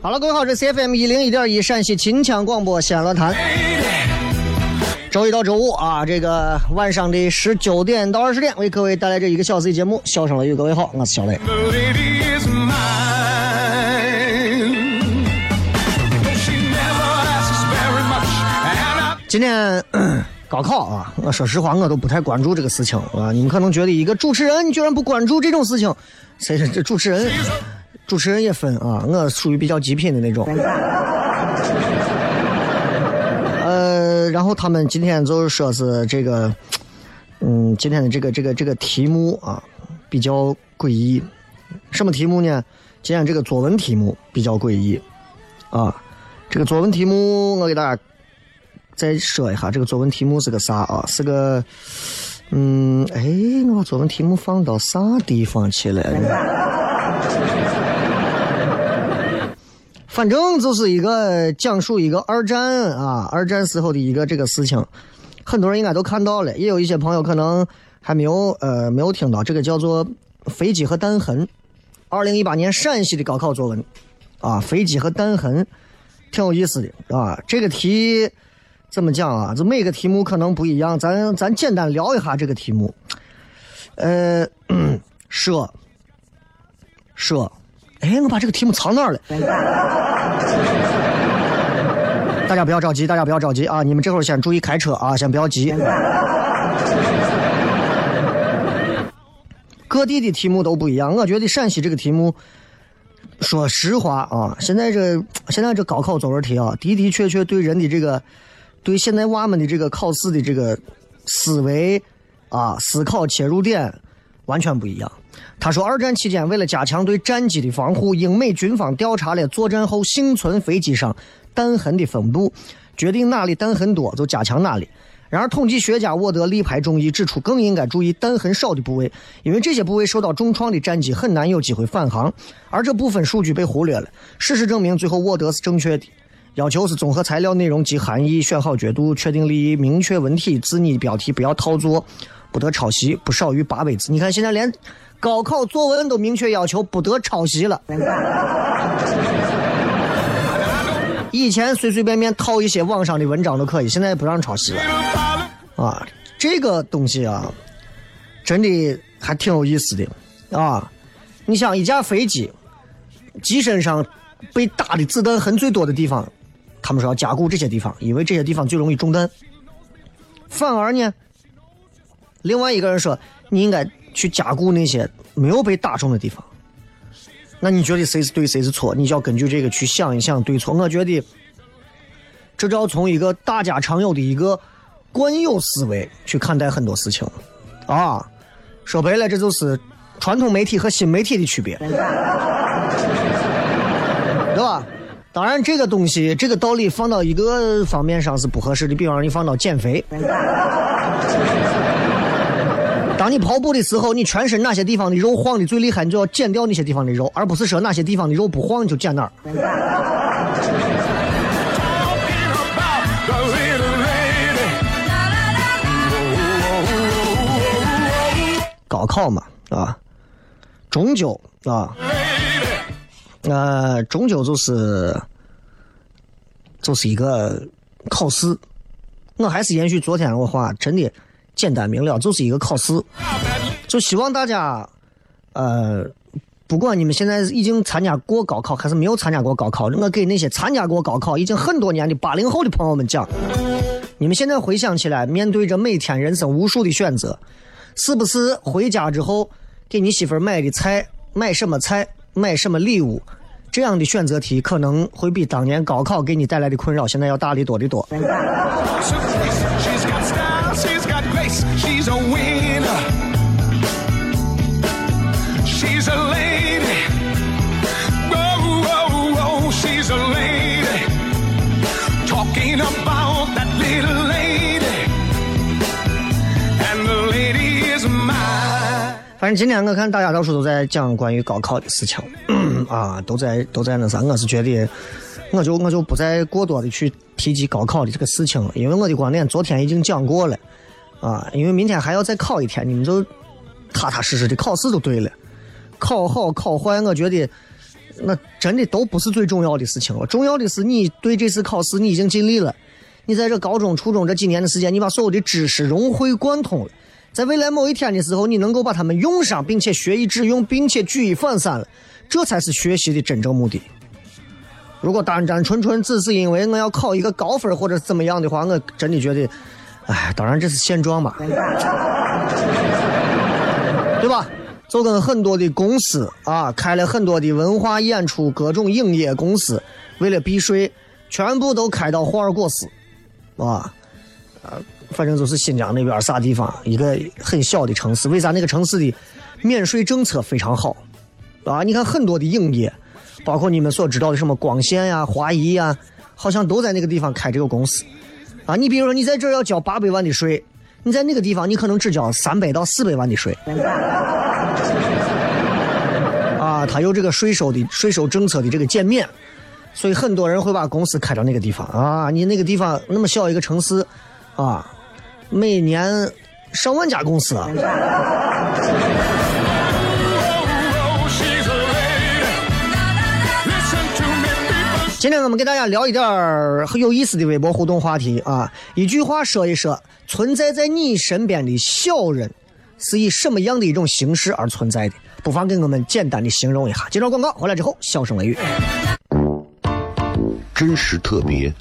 好了，各位好，这是 FM 一零一点一陕西秦腔广播西安论坛。周一到周五啊，这个晚上的十九点到二十点，为各位带来这一个小时的节目。笑声雷雨，各位好，我是小雷。今天咳高考啊，我说实话，我都不太关注这个事情啊。你们可能觉得一个主持人居然不关注这种事情，谁是这主持人？主持人也分啊，我属于比较极品的那种。呃，然后他们今天就是说是这个，嗯，今天的这个这个这个题目啊，比较诡异。什么题目呢？今天这个作文题目比较诡异啊。这个作文题目我给大家再说一下，这个作文题目是个啥啊？是个，嗯，哎，我把作文题目放到啥地方去了呢？反正就是一个讲述一个二战啊，二战时候的一个这个事情，很多人应该都看到了，也有一些朋友可能还没有呃没有听到，这个叫做飞机和弹痕，二零一八年陕西的高考作文啊，飞机和弹痕，挺有意思的啊。这个题怎么讲啊？这每个题目可能不一样，咱咱简单聊一下这个题目。呃，射射，哎，我把这个题目藏哪儿了？大家不要着急，大家不要着急啊！你们这会儿先注意开车啊，先不要急。各地的题目都不一样，我觉得陕西这个题目，说实话啊，现在这现在这高考作文题啊，的的确确对人的这个，对现在娃们的这个考试的这个思维啊，思考切入点完全不一样。他说，二战期间，为了加强对战机的防护，英美军方调查了作战后幸存飞机上弹痕的分布，决定哪里弹痕多就加强哪里。然而，统计学家沃德力排众议指出，更应该注意弹痕少的部位，因为这些部位受到重创的战机很难有机会返航，而这部分数据被忽略了。事实证明，最后沃德是正确的。要求是综合材料内容及含义，选好角度，确定利益，明确文体，字拟标题不要套作，不得抄袭，不少于八百字。你看，现在连高考作文都明确要求不得抄袭了。以前随随便便套一些网上的文章都可以，现在不让抄袭了啊！这个东西啊，真的还挺有意思的啊！你想，一架飞机机身上被打的子弹痕最多的地方，他们说要加固这些地方，因为这些地方最容易中弹。反而呢，另外一个人说，你应该去加固那些没有被打中的地方。那你觉得谁是对谁是错？你就要根据这个去想一想对错。我觉得这就要从一个大家常有的一个惯有思维去看待很多事情啊。说白了，这就是传统媒体和新媒体的区别，对吧？当然，这个东西，这个道理放到一个方面上是不合适的。比方说，你放到减肥，当你跑步的时候，你全身哪些地方的肉晃的最厉害，你就要减掉那些地方的肉，而不是说哪些地方的肉不晃你就减哪儿。高考嘛，啊，终究啊，呃，终究就是就是一个考试。我还是延续昨天我话，真的简单明了，就是一个考试。就希望大家，呃，不管你们现在已经参加过高考还是没有参加过高考，我给那些参加过高考已经很多年的八零后的朋友们讲，你们现在回想起来，面对着每天人生无数的选择，是不是回家之后给你媳妇买的菜，买什么菜，买什么礼物，这样的选择题可能会比当年高考给你带来的困扰现在要大的多得多。She's a winner. She's a lady. Whoa, whoa, whoa, she's a lady. Talking about that little lady. And the lady is mine. 反正今天我看大家到处都在讲关于高考的事情，啊，都在都在那啥，我是觉得，我就我就不再过多的去提及高考的这个事情了，因为我的观点昨天已经讲过了，啊，因为明天还要再考一天，你们就踏踏实实的考试就对了，考好考坏，我觉得那真的都不是最重要的事情了，重要的是你对这次考试你已经尽力了，你在这高中、初中这几年的时间，你把所有的知识融会贯通了。在未来某一天的时候，你能够把它们用上，并且学以致用，并且举一反三了，这才是学习的真正目的。如果单单纯纯只是因为我要考一个高分或者怎么样的话，我真的觉得，哎，当然这是现状嘛，对吧？就跟很多的公司啊，开了很多的文化演出、各种影业公司，为了避税，全部都开到霍尔果斯，啊，呃，反正就是新疆那边啥地方，一个很小的城市。为啥那个城市的免税政策非常好？啊，你看很多的影业，包括你们所知道的什么光线呀、华谊呀，好像都在那个地方开这个公司。啊，你比如说你在这儿要交八百万的税，你在那个地方你可能只交三百到四百万的税。啊，他有这个税收的税收政策的这个减免，所以很多人会把公司开到那个地方啊。你那个地方那么小一个城市，啊，每年上万家公司啊。今天我们给大家聊一点儿很有意思的微博互动话题啊，一句话说一说，存在在你身边的小人是以什么样的一种形式而存在的？不妨给我们简单的形容一下。接着广告回来之后，笑声雷雨。真实特别，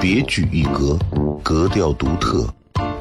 别具一格，格调独特，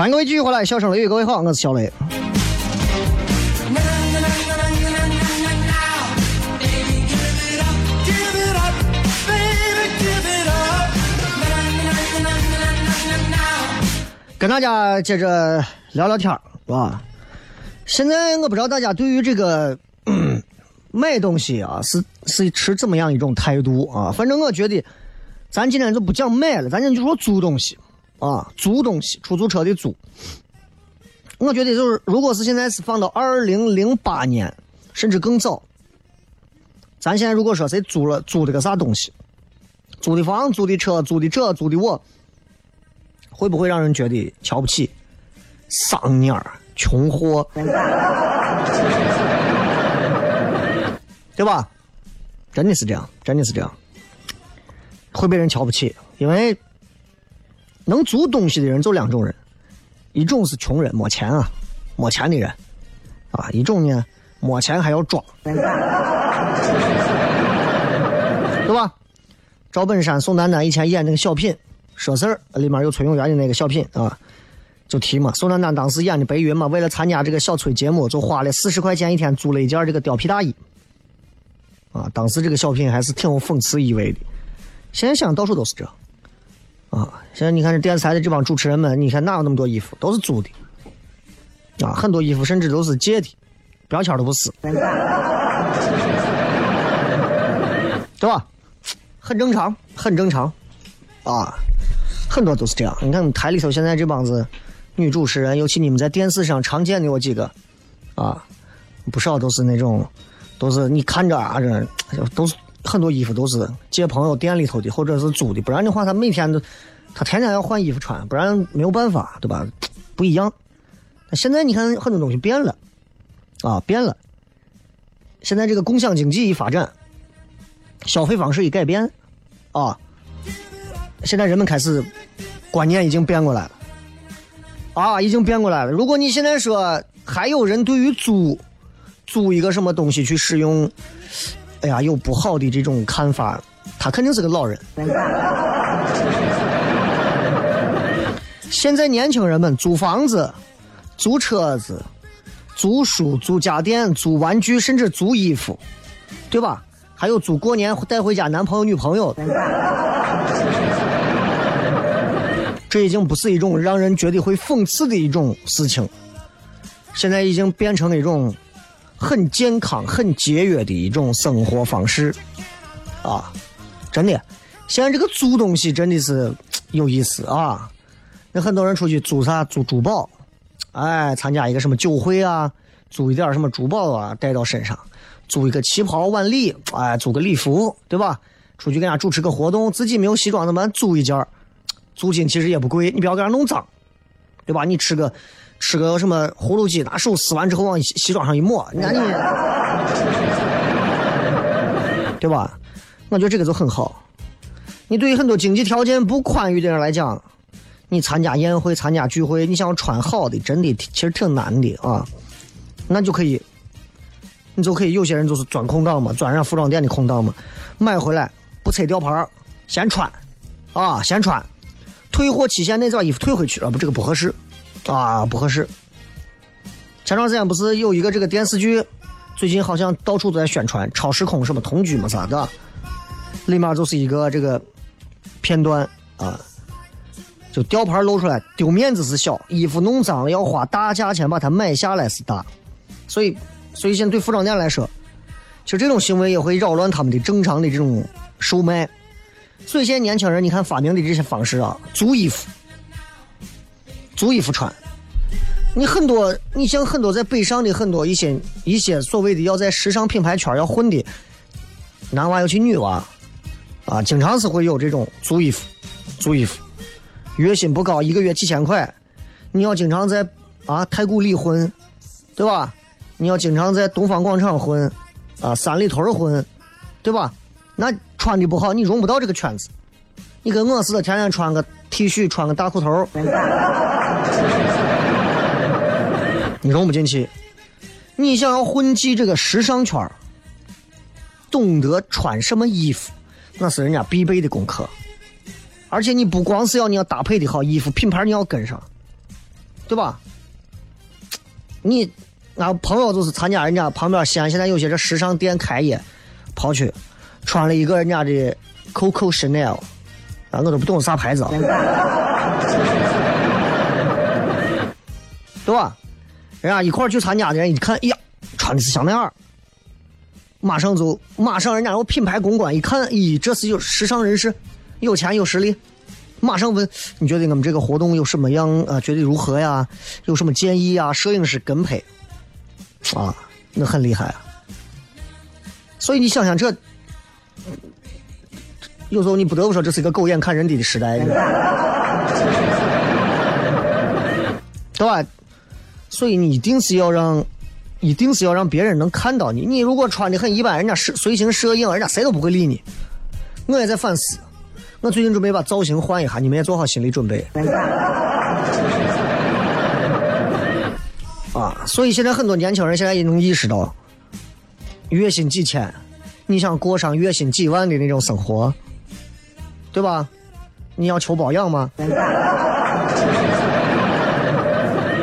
欢迎各位继续回来，笑声雷雨，各位好，我是小雷。跟大家接着聊聊天儿，是吧？现在我不知道大家对于这个嗯买东西啊，是是持怎么样一种态度啊？反正我觉得，咱今天就不讲买了，咱今天就说租东西啊，租东西，出租车的租。我觉得就是，如果是现在是放到二零零八年，甚至更早，咱现在如果说谁租了租的个啥东西，租的房、租的车、租的这、租的我，会不会让人觉得瞧不起、丧蔫儿、穷货？对吧？真的是这样，真的是这样，会被人瞧不起，因为能租东西的人就两种人，一种是穷人，没钱啊，没钱的人，啊，一种呢，没钱还要装，对吧？赵本山、宋丹丹以前演那个小品说事儿，里面有崔永元的那个小品啊，就提嘛，宋丹丹当时演的白云嘛，为了参加这个小崔节目，就花了四十块钱一天租了一件这个貂皮大衣。啊，当时这个小品还是挺有讽刺意味的。现在想到处都是这，啊，现在你看这电视台的这帮主持人们，你看哪有那么多衣服，都是租的，啊，很多衣服甚至都是借的，标签都不是，对吧？很正常，很正常，啊，很多都是这样。你看台里头现在这帮子女主持人，尤其你们在电视上常见的有几个，啊，不少都是那种。都是你看着啊，这都是很多衣服都是借朋友店里头的，或者是租的，不然的话他每天都他天天要换衣服穿，不然没有办法，对吧？不一样。现在你看很多东西变了，啊，变了。现在这个共享经济一发展，消费方式一改变，啊，现在人们开始观念已经变过来了，啊，已经变过来了。如果你现在说还有人对于租，租一个什么东西去使用，哎呀，有不好的这种看法，他肯定是个老人。现在年轻人们租房子、租车子、租书、租家电、租玩具，甚至租衣服，对吧？还有租过年带回家男朋友、女朋友，这已经不是一种让人觉得会讽刺的一种事情，现在已经变成了一种。很健康、很节约的一种生活方式，啊，真的，现在这个租东西真的是有意思啊！那很多人出去租啥？租珠宝，哎，参加一个什么酒会啊，租一点什么珠宝啊，带到身上；租一个旗袍晚礼，哎，租个礼服，对吧？出去给人家主持个活动，自己没有西装怎么？租一件租金其实也不贵，你不要给人弄脏，对吧？你吃个。吃个什么葫芦鸡，拿手撕完之后往西西装上一抹，你看你，对吧？我觉得这个就很好。你对于很多经济条件不宽裕的人来讲，你参加宴会、参加聚会，你想要穿好的，真的其实挺难的啊。那就可以，你就可以有些人就是钻空档嘛，钻人家服装店的空档嘛，买回来不拆吊牌先穿，啊，先穿，退货期限内把衣服退回去了，不这个不合适。啊，不合适。前段时间不是有一个这个电视剧，最近好像到处都在宣传超时空什么同居嘛啥的，里面就是一个这个片段啊，就吊牌露出来，丢面子是小，衣服弄脏了要花大价钱把它买下来是大，所以，所以现在对服装店来说，其实这种行为也会扰乱他们的正常的这种售卖。所以现在年轻人，你看发明的这些方式啊，租衣服。租衣服穿，你很多，你像很多在北上的很多一些一些所谓的要在时尚品牌圈要混的男娃尤其女娃，啊，经常是会有这种租衣服，租衣服，月薪不高，一个月几千块，你要经常在啊太古里混，对吧？你要经常在东方广场混，啊三里屯混，对吧？那穿的不好，你融不到这个圈子。你跟我似的，天天穿个 T 恤，穿个大裤头。你融不进去。你想要混迹这个时尚圈懂得穿什么衣服，那是人家必备的功课。而且你不光是要你要搭配的好衣服，品牌你要跟上，对吧？你俺朋友就是参加人家旁边西安现在有些这时尚店开业，跑去穿了一个人家的 Coco Chanel，啊，我都不懂啥牌子啊，对吧？人家一块儿去参加的人一看，哎呀，穿的是香奈儿，马上就马上人家有品牌公关一看，咦，这是有时尚人士，有钱有实力，马上问你觉得我们这个活动有什么样啊？觉得如何呀？有什么建议啊？摄影师跟拍，啊，那很厉害啊。所以你想想这，有时候你不得不说这是一个狗眼看人低的时代，对吧？所以你一定是要让，一定是要让别人能看到你。你如果穿的很一般，人家摄随行摄影，人家谁都不会理你。我也在反思，我最近准备把造型换一下，你们也做好心理准备。啊，所以现在很多年轻人现在也能意识到，月薪几千，你想过上月薪几万的那种生活，对吧？你要求保养吗？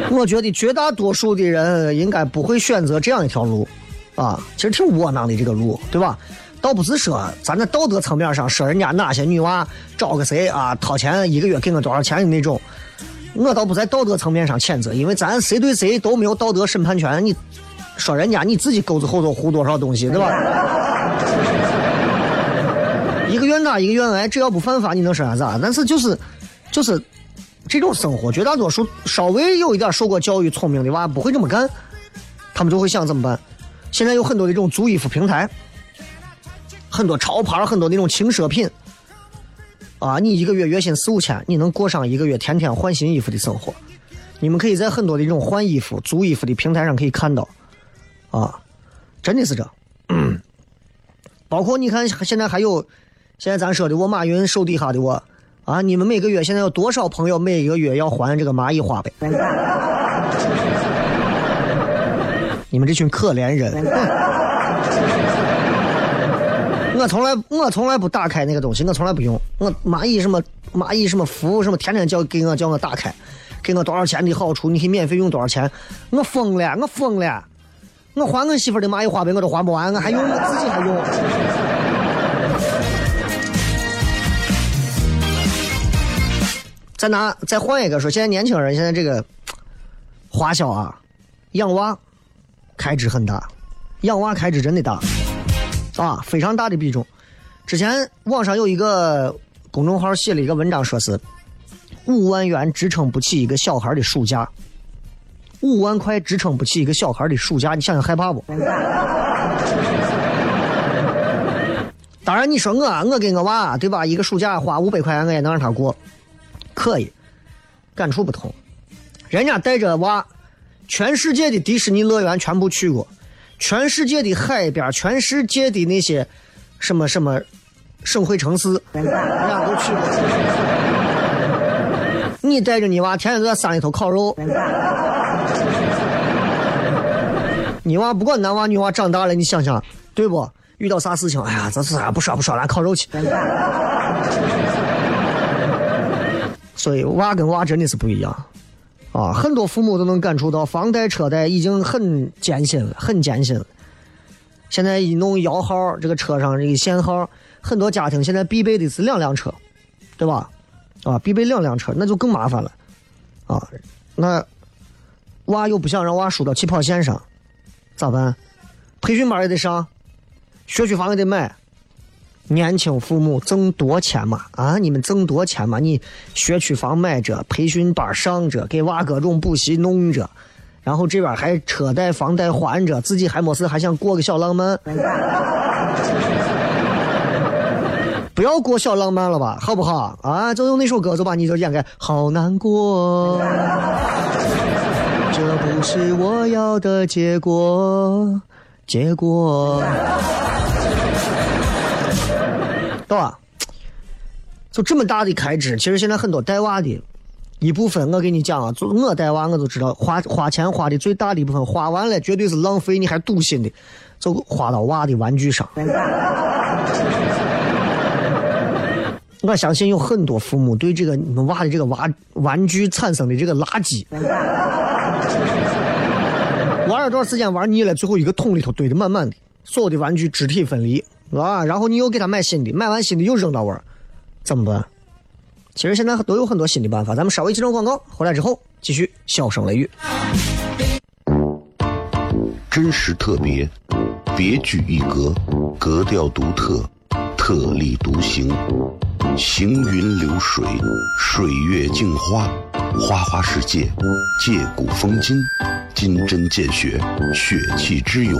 我觉得绝大多数的人应该不会选择这样一条路，啊，其实挺窝囊的这个路，对吧？倒不是说咱在道德层面上说人家哪些女娃找个谁啊，掏钱一个月给我多少钱的那种，我倒不在道德层面上谴责，因为咱谁对谁都没有道德审判权。你说人家你自己钩子后头糊多少东西，对吧？一个愿打一个愿挨，只要不犯法，你能说啥子啊？但是就是就是。这种生活，绝大多数稍微有一点受过教育、聪明的娃不会这么干，他们就会想怎么办？现在有很多的这种租衣服平台，很多潮牌，很多那种轻奢品，啊，你一个月月薪四五千，你能过上一个月天天换新衣服的生活？你们可以在很多的这种换衣服、租衣服的平台上可以看到，啊，真的是这，嗯包括你看现在还有，现在咱说的我马云手底下的我。啊！你们每个月现在有多少朋友每一个月要还这个蚂蚁花呗？你们这群可怜人！我从来我从来不打开那个东西，我从来不用。我蚂蚁什么蚂蚁什么服务什么，天天叫给我叫我打开，给我多少钱的好处，你可以免费用多少钱？我疯了！我疯了！我还我媳妇的蚂蚁花呗我都还不完，我还用我自己还用。再拿再换一个说，现在年轻人现在这个花销啊，养娃开支很大，养娃开支真的大啊，非常大的比重。之前网上有一个公众号写了一个文章，说是五万元支撑不起一个小孩的暑假，五万块支撑不起一个小孩的暑假，你想想害怕不？当然你说我我给我娃对吧，一个暑假花五百块钱我也能让他过。可以，感触不同。人家带着娃，全世界的迪士尼乐园全部去过，全世界的海边，全世界的那些什么什么省会城市，人家都去过。你带着你娃天天在山里头烤肉，你娃不管男娃女娃长大了，你想想对不？遇到啥事情，哎呀，这是？不说不说，来烤肉去。所以娃跟娃真的是不一样，啊，很多父母都能感触到，房贷车贷已经很艰辛了，很艰辛了。现在一弄摇号，这个车上这个限号，很多家庭现在必备的是两辆车，对吧？啊，必备两辆车，那就更麻烦了，啊，那娃又不想让娃输到起跑线上，咋办？培训班也得上，学区房也得买。年轻父母挣多钱嘛？啊，你们挣多钱嘛？你学区房买着，培训班上着，给娃各种补习弄着，然后这边还车贷房贷还着，自己还没事还想过个小浪漫。不要过小浪漫了吧，好不好？啊，就用那首歌，就把你就演个好难过，这不是我要的结果，结果。对吧？就这么大的开支，其实现在很多带娃的一部分，我给你讲啊，就我带娃，我就知道花花钱花的最大的一部分，花完了绝对是浪费，你还赌心的，就花到娃的玩具上。我相信有很多父母对这个你们娃的这个娃玩具产生的这个垃圾，玩了段时间玩腻了，最后一个桶里头堆的满满的，所有的玩具肢体分离，啊，然后你又给他买新的，买完新的又扔到玩，怎么办？其实现在都有很多新的办法，咱们稍微几段广告，回来之后继续笑声雷雨。真实特别，别具一格，格调独特，特立独行，行云流水，水月镜花，花花世界，借古风今，金针见血，血气之勇，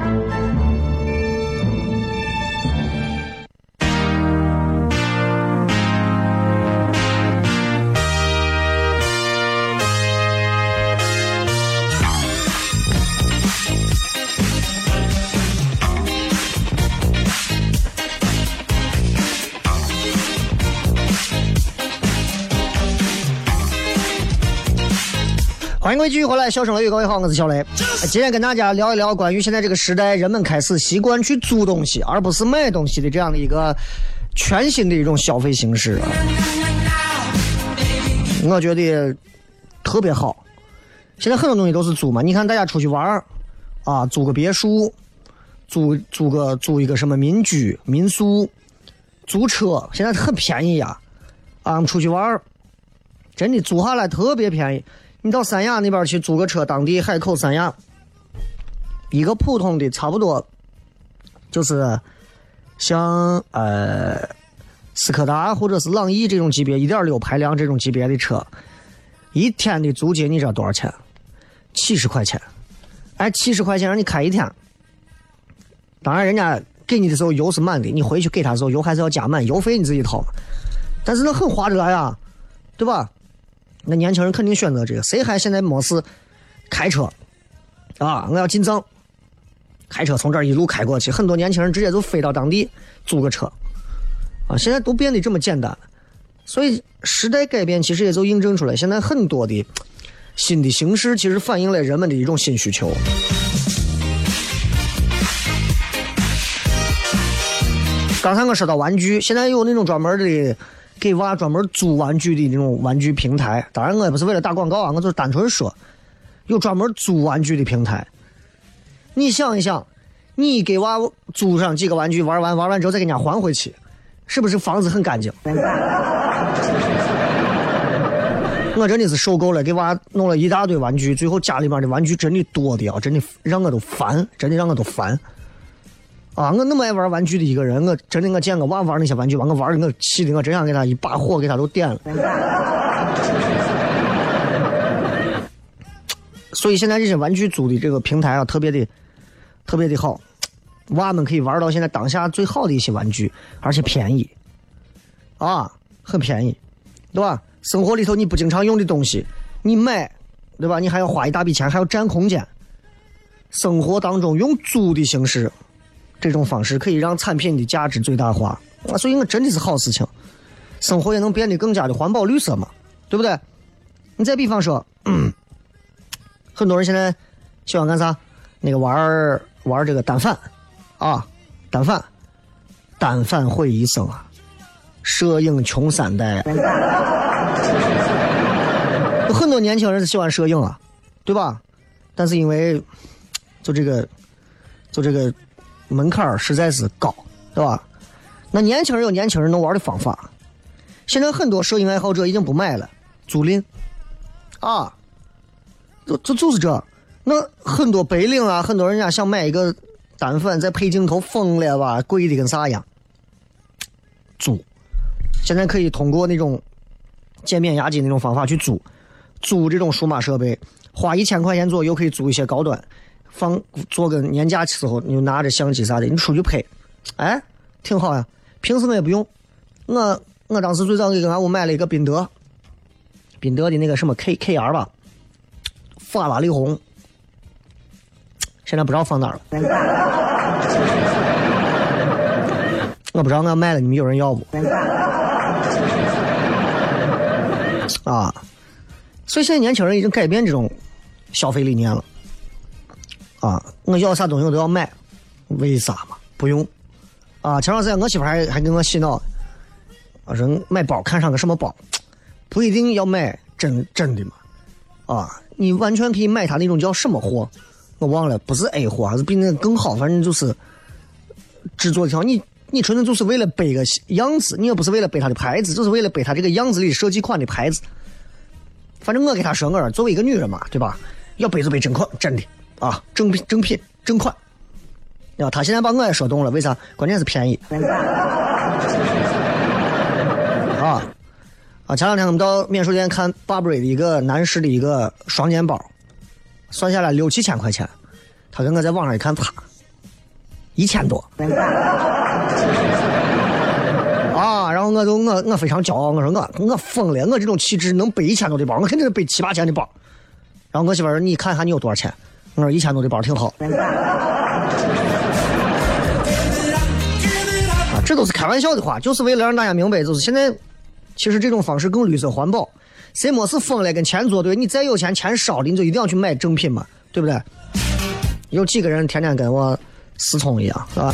欢迎各位继续回来，笑声雷雨，各位好，我是小雷。今天跟大家聊一聊关于现在这个时代，人们开始习惯去租东西，而不是买东西的这样的一个全新的一种消费形式啊。我觉得特别好。现在很多东西都是租嘛，你看大家出去玩儿啊，租个别墅，租租个租一个什么民居、民宿，租车，现在很便宜呀。啊，我们出去玩儿，真的租下来特别便宜。你到三亚那边去租个车，当地海口三亚，一个普通的差不多，就是像呃斯柯达或者是朗逸这种级别一点六排量这种级别的车，一天的租金你知道多少钱？七十块钱，哎，七十块钱让你开一天。当然，人家给你的时候油是满的，你回去给他的时候油还是要加满，油费你自己掏。但是那很划得来啊，对吧？那年轻人肯定选择这个，谁还现在没事开车啊？我要进藏，开车从这儿一路开过去，很多年轻人直接就飞到当地租个车啊！现在都变得这么简单，所以时代改变其实也就印证出来，现在很多的新的形式其实反映了人们的一种新需求。刚才我说到玩具，现在有那种专门的。给娃专门租玩具的那种玩具平台，当然我也不是为了打广告啊，我就是单纯说，有专门租玩具的平台。你想一想，你给娃租上几个玩具，玩完玩完之后再给人家还回去，是不是房子很干净？我真的是受够了，给娃弄了一大堆玩具，最后家里面的玩具真的多的啊，真的让我都烦，真的让我都烦。啊，我那么爱玩玩具的一个人，我真的我见我娃玩那些玩具，把我玩的我气的，我真想给他一把火给他都点了。所以现在这些玩具租的这个平台啊，特别的特别的好，娃们可以玩到现在当下最好的一些玩具，而且便宜，啊，很便宜，对吧？生活里头你不经常用的东西，你买，对吧？你还要花一大笔钱，还要占空间。生活当中用租的形式。这种方式可以让产品的价值最大化啊，所以我真的是好事情，生活也能变得更加的环保绿色嘛，对不对？你再比方说，嗯 很多人现在喜欢干啥？那个玩玩这个单反啊，单反，单反毁一生啊，摄影穷三代。有 很多年轻人是喜欢摄影啊，对吧？但是因为就这个，就这个门槛儿实在是高，对吧？那年轻人有年轻人能玩的方法。现在很多摄影爱好者已经不买了，租赁啊，就就就是这。那很多白领啊，很多人家想买一个单反再配镜头，疯了吧？贵的跟啥一样？租，现在可以通过那种减免押金那种方法去租，租这种数码设备，花一千块钱左右可以租一些高端，放做个年假的时候，你就拿着相机啥的，你出去拍，哎，挺好呀。平时我也不用，我我当时最早给俺屋买了一个宾得，宾得的那个什么 K K R 吧，法拉利红，现在不知道放哪了。我不知道俺卖了，你们有人要不？啊，所以现在年轻人已经改变这种消费理念了。啊，我要啥东西我都要买，为啥嘛？不用。啊，前段时间我媳妇还还给我洗脑，我说买包看上个什么包，不一定要买真真的嘛。啊，你完全可以买他那种叫什么货，我忘了，不是 A 货还是比那个更好，反正就是制作条你。你纯粹就是为了背个样子，你也不是为了背它的牌子，就是为了背它这个样子里设计款的牌子。反正我给他说，我说作为一个女人嘛，对吧？要背就背真款，真的啊，正品、正品、正款。啊，他现在把我也说动了，为啥？关键是便宜。啊啊！前两天我们到免税店看 Burberry 的一个男士的一个双肩包，算下来六七千块钱。他跟我在网上一看，啪，一千多。啊！然后我就我我非常骄傲，我说我我疯了，我这种气质能背一千多的包，我肯定是背七八千的包。然后我媳妇说：“你看一下你有多少钱？”我说：“一千多的包挺好。”啊，这都是开玩笑的话，就是为了让大家明白，就是现在其实这种方式更绿色环保。谁没事疯了跟钱作对？你再有钱，钱少的你就一定要去买正品嘛，对不对？有几个人天天跟我思聪一样，是吧？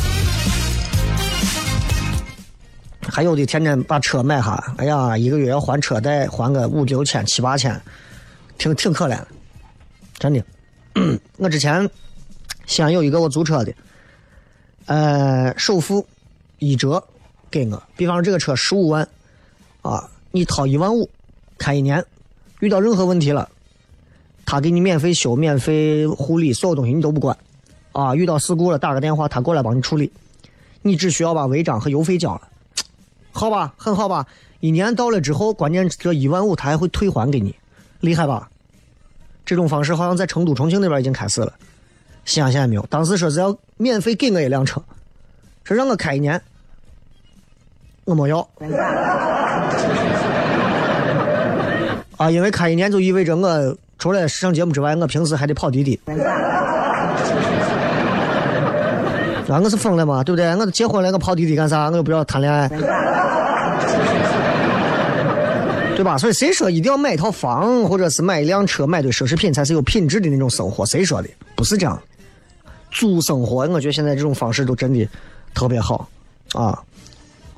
还有的天天把车买下，哎呀，一个月要还车贷，还个五六千、七八千，挺挺可怜，真的。我之前西安有一个我租车的，呃，首付一折给我，比方说这个车十五万，啊，你掏一万五，开一年，遇到任何问题了，他给你免费修、免费护理，所有东西你都不管，啊，遇到事故了打个电话，他过来帮你处理，你只需要把违章和油费交了。好吧，很好吧。一年到了之后，关键这一万五他还会退还给你，厉害吧？这种方式好像在成都、重庆那边已经开始了，西安现在没有。当时说是要免费给我一辆车，说让我开一年，我没要。啊，因为开一年就意味着我除了上节目之外，我平时还得跑滴滴。啊，我是疯了嘛，对不对？我都结婚了，我跑滴滴干啥？我又不要谈恋爱，对吧？所以谁说一定要买一套房，或者是买一辆车，买堆奢侈品才是有品质的那种生活？谁说的？不是这样。租生活，我觉得现在这种方式都真的特别好啊！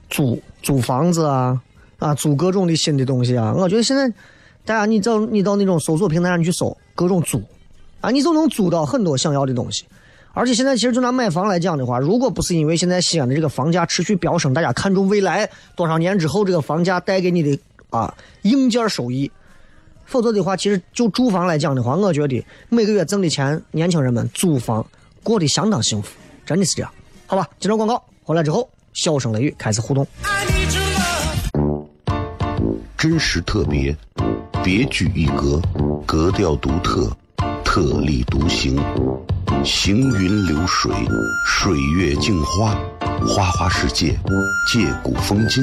租租房子啊，啊，租各种的新的东西啊！我觉得现在大家你到你到那种搜索平台上去搜各种租，啊，你就能租到很多想要的东西。而且现在其实就拿买房来讲的话，如果不是因为现在西安的这个房价持续飙升，大家看中未来多少年之后这个房价带给你的啊硬件收益，否则的话，其实就住房来讲的话，我觉得每个月挣的钱，年轻人们租房过得相当幸福，真的是这样。好吧，接着广告回来之后，笑声雷雨开始互动。真实特别，别具一格，格调独特，特立独行。行云流水，水月镜花，花花世界，借古风今，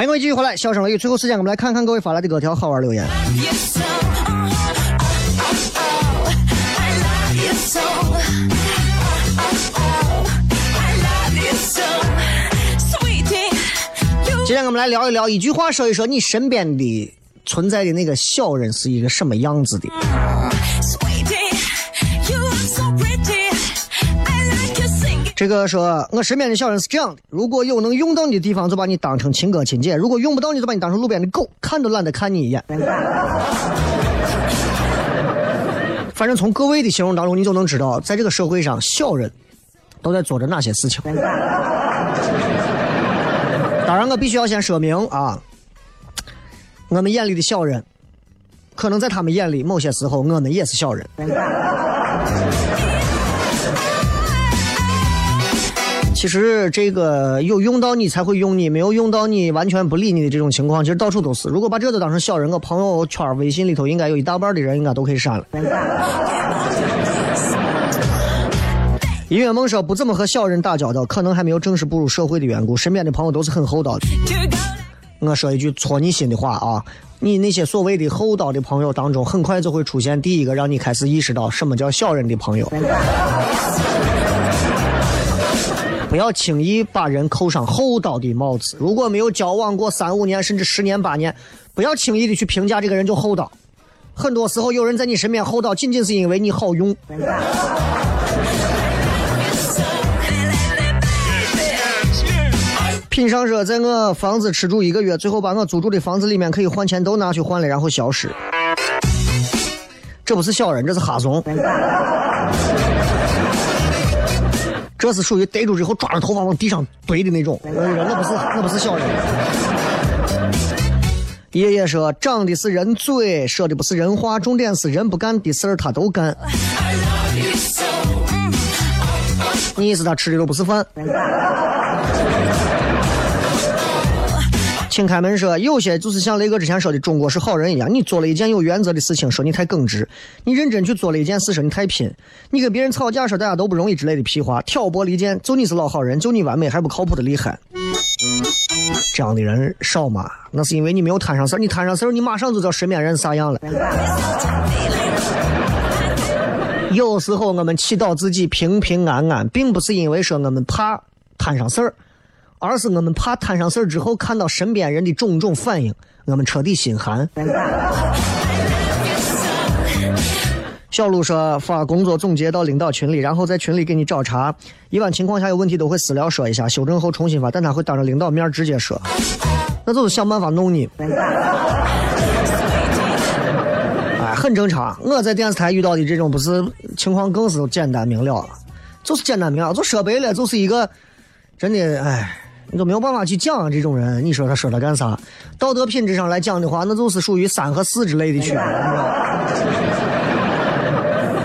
欢迎各位继续回来，笑声雷雨。最后时间，我们来看看各位发来的各条好玩留言。yes so. 今天我们来聊一聊，一句话说一说你身边的存在的那个小人是一个什么样子的。这个说，我身边的小人是这样的：如果有能用到你的地方，就把你当成亲哥亲姐；如果用不到你，就把你当成路边的狗，看都懒得看你一眼。反正从各位的形容当中，你就能知道，在这个社会上，小人都在做着哪些事情。当然，我必须要先说明啊，我们眼里的小人，可能在他们眼里，某些时候我们也是小人。其实这个有用到你才会用你，没有用到你完全不理你的这种情况，其实到处都是。如果把这都当成小人，我朋友圈、微信里头应该有一大半的人应该都可以删了。音乐梦说不怎么和小人打交道，可能还没有正式步入社会的缘故，身边的朋友都是很厚道的。我说一句戳你心的话啊，你那些所谓的厚道的朋友当中，很快就会出现第一个让你开始意识到什么叫小人的朋友。不要轻易把人扣上厚道的帽子。如果没有交往过三五年甚至十年八年，不要轻易的去评价这个人就厚道。很多时候，有人在你身边厚道，仅仅是因为你好用。品上说，在我房子吃住一个月，最后把我租住的房子里面可以换钱都拿去换了，然后消失。这不是小人，这是哈怂。这是属于逮住之后抓着头发往地上怼的那种。我跟你说，那不是那不是小人。爷爷说，长的是人嘴，说的不是人话，重点是人不干的事儿他都干。你意思他吃的都不是饭。请开门说，有些就是像雷哥之前说的，中国是好人一样，你做了一件有原则的事情，说你太耿直；你认真去做了一件事，说你太拼；你跟别人吵架，说大家都不容易之类的屁话，挑拨离间，就你是老好人，就你完美还不靠谱的厉害。这样的人少吗？那是因为你没有摊上事儿，你摊上事儿，你马上就知道身边人啥样了。有时候我们祈祷自己平平安安，并不是因为说我们怕摊上事儿，而是我们怕摊上事儿之后看到身边人的种种反应，我们彻底心寒。小卢说发工作总结到领导群里，然后在群里给你找茬。一般情况下有问题都会私聊说一下，修正后重新发，但他会当着领导面直接说，那就是想办法弄你。哎，很正常。我在电视台遇到的这种不是情况更是简单明了，就是简单明了，就说白了就是一个真的哎，你都没有办法去讲这种人。你说他说他干啥？道德品质上来讲的话，那就是属于三和四之类的区别。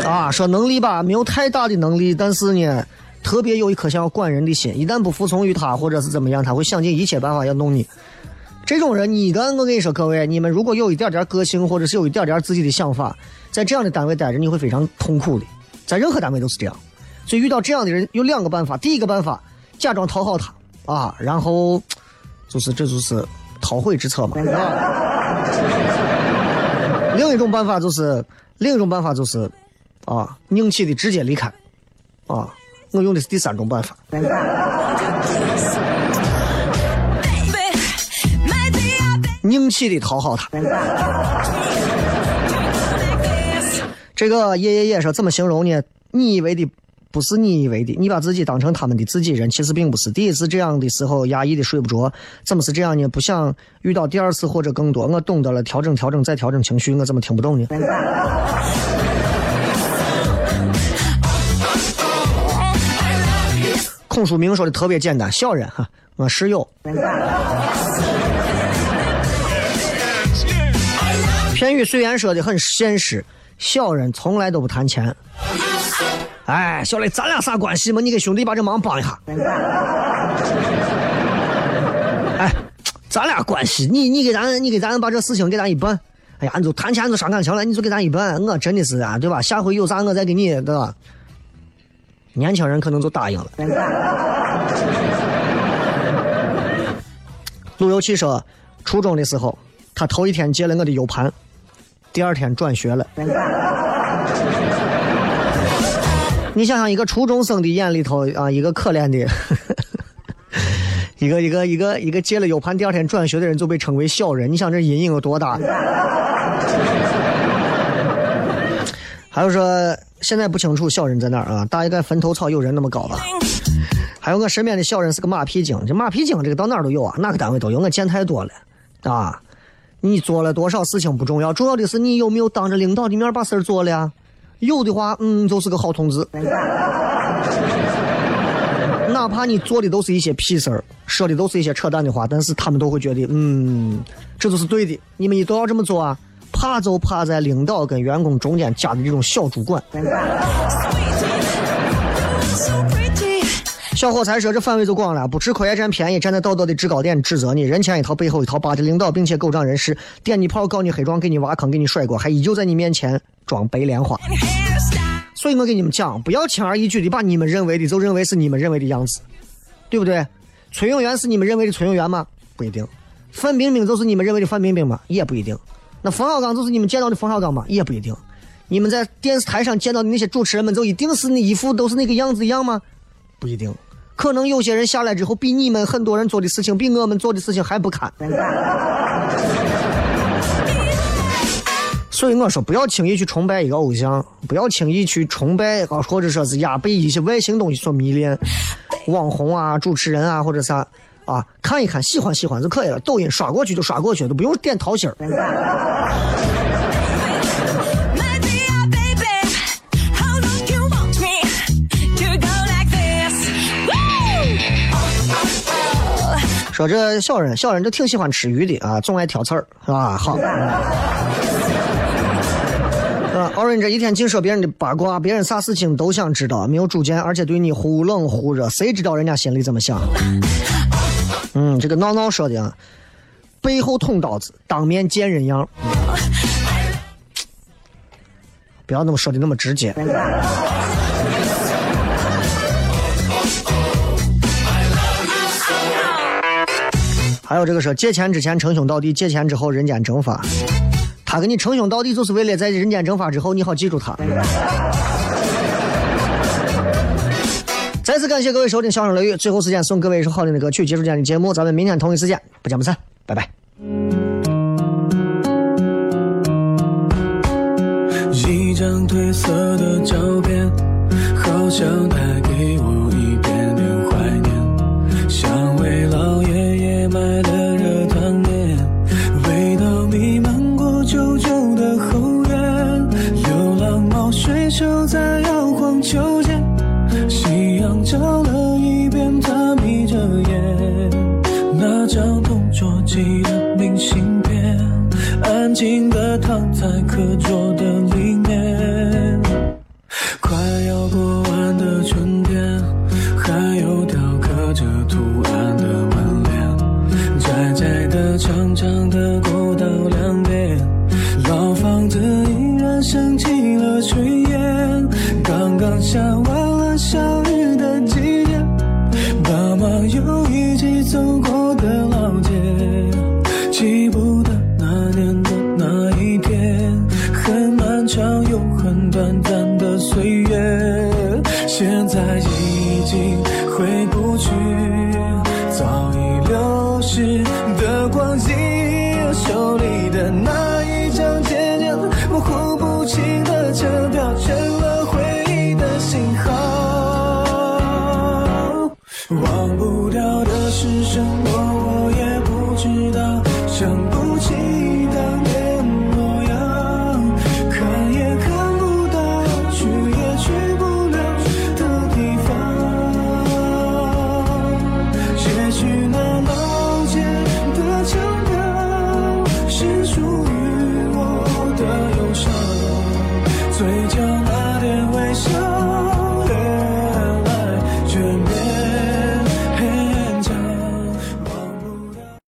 啊，说能力吧，没有太大的能力，但是呢，特别有一颗想要管人的心。一旦不服从于他，或者是怎么样，他会想尽一切办法要弄你。这种人，你的我跟你说，各位，你们如果有一点点个性，或者是有一点点自己的想法，在这样的单位待着，你会非常痛苦的。在任何单位都是这样。所以遇到这样的人，有两个办法。第一个办法，假装讨好他啊，然后就是这就是韬晦之策嘛。啊 另一种办法就是，另一种办法就是，啊，硬气的直接离开，啊，我用的是第三种办法。硬气的讨好他。这个爷爷爷说怎么形容呢？你以为的不是你以为的，你把自己当成他们的自己人，其实并不是。第一次这样的时候，压抑的睡不着，怎么是这样呢？不想遇到第二次或者更多，我懂得了，调整调整再调整情绪，我怎么听不懂呢？孔书明说的特别简单，小人哈，我室友。片语虽然说的很现实，小人从来都不谈钱。哎，小雷，咱俩啥关系嘛？你给兄弟把这忙帮一下。哎，咱俩关系，你你给咱，你给咱把这事情给咱一办。哎呀，你就谈钱就伤感情了，你就给咱一办。我真的是啊，对吧？下回有啥我再给你，对吧？年轻人可能就答应了。路由器说，初中的时候，他头一天借了我的 U 盘，第二天转学了。你想想，一个初中生的眼里头啊，一个可怜的，一个一个一个一个借了 U 盘，第二天转学的人就被称为小人。你想这阴影有多大？还有说，现在不清楚小人在哪儿啊？大概坟头草有人那么高吧。还有我身边的小人是个马屁精，这马屁精这个到哪儿都有啊，哪个单位都有，我见太多了啊。你做了多少事情不重要，重要的是你有没有当着领导的面把事儿做了呀？有的话，嗯，就是个好同志。哪怕你做的都是一些屁事儿，说的都是一些扯淡的话，但是他们都会觉得，嗯，这就是对的。你们都要这么做啊！怕就怕在领导跟员工中间夹的这种小主管。小伙才说这范围就广了，不吃亏还占便宜，站在道德的制高点指责你，人前一套背后一套，巴结领导，并且狗仗人势，点你炮告你黑状，给你挖坑，给你甩锅，还依旧在你面前装白莲花。所以我跟你们讲，不要轻而易举的把你们认为的就认为是你们认为的样子，对不对？崔永元是你们认为的崔永元吗？不一定。范冰冰就是你们认为的范冰冰吗？也不一定。那冯小刚就是你们见到的冯小刚吗？也不一定。你们在电视台上见到的那些主持人们，就一定是那一副都是那个样子一样吗？不一定。可能有些人下来之后，比你们很多人做的事情，比我们做的事情还不堪。所以我说，不要轻易去崇拜一个偶像，不要轻易去崇拜啊，或者说是呀被一些外形东西所迷恋，网红啊、主持人啊，或者啥啊，看一看喜欢喜欢就可以了。抖音刷过去就刷过去，都不用点桃心儿。说这小人，小人都挺喜欢吃鱼的啊，总爱挑刺儿，是吧？好。啊，Orange 一天净说别人的八卦，别人啥事情都想知道，没有主见，而且对你忽冷忽热，谁知道人家心里怎么想？嗯，这个闹闹说的啊，背后捅刀子，当面见人样。不要那么说的那么直接。还有这个说借钱之前称兄道弟，借钱之后人间蒸发。他跟你称兄道弟，就是为了在人间蒸发之后，你好记住他。再次感谢各位收听《笑声雷雨》，最后时间送各位一首好听的歌曲，结束今天的节目，咱们明天同一时间不见不散，拜拜。一张褪色的照片，好像带给我长长的过道两边，老房子依然升起了炊烟。刚刚下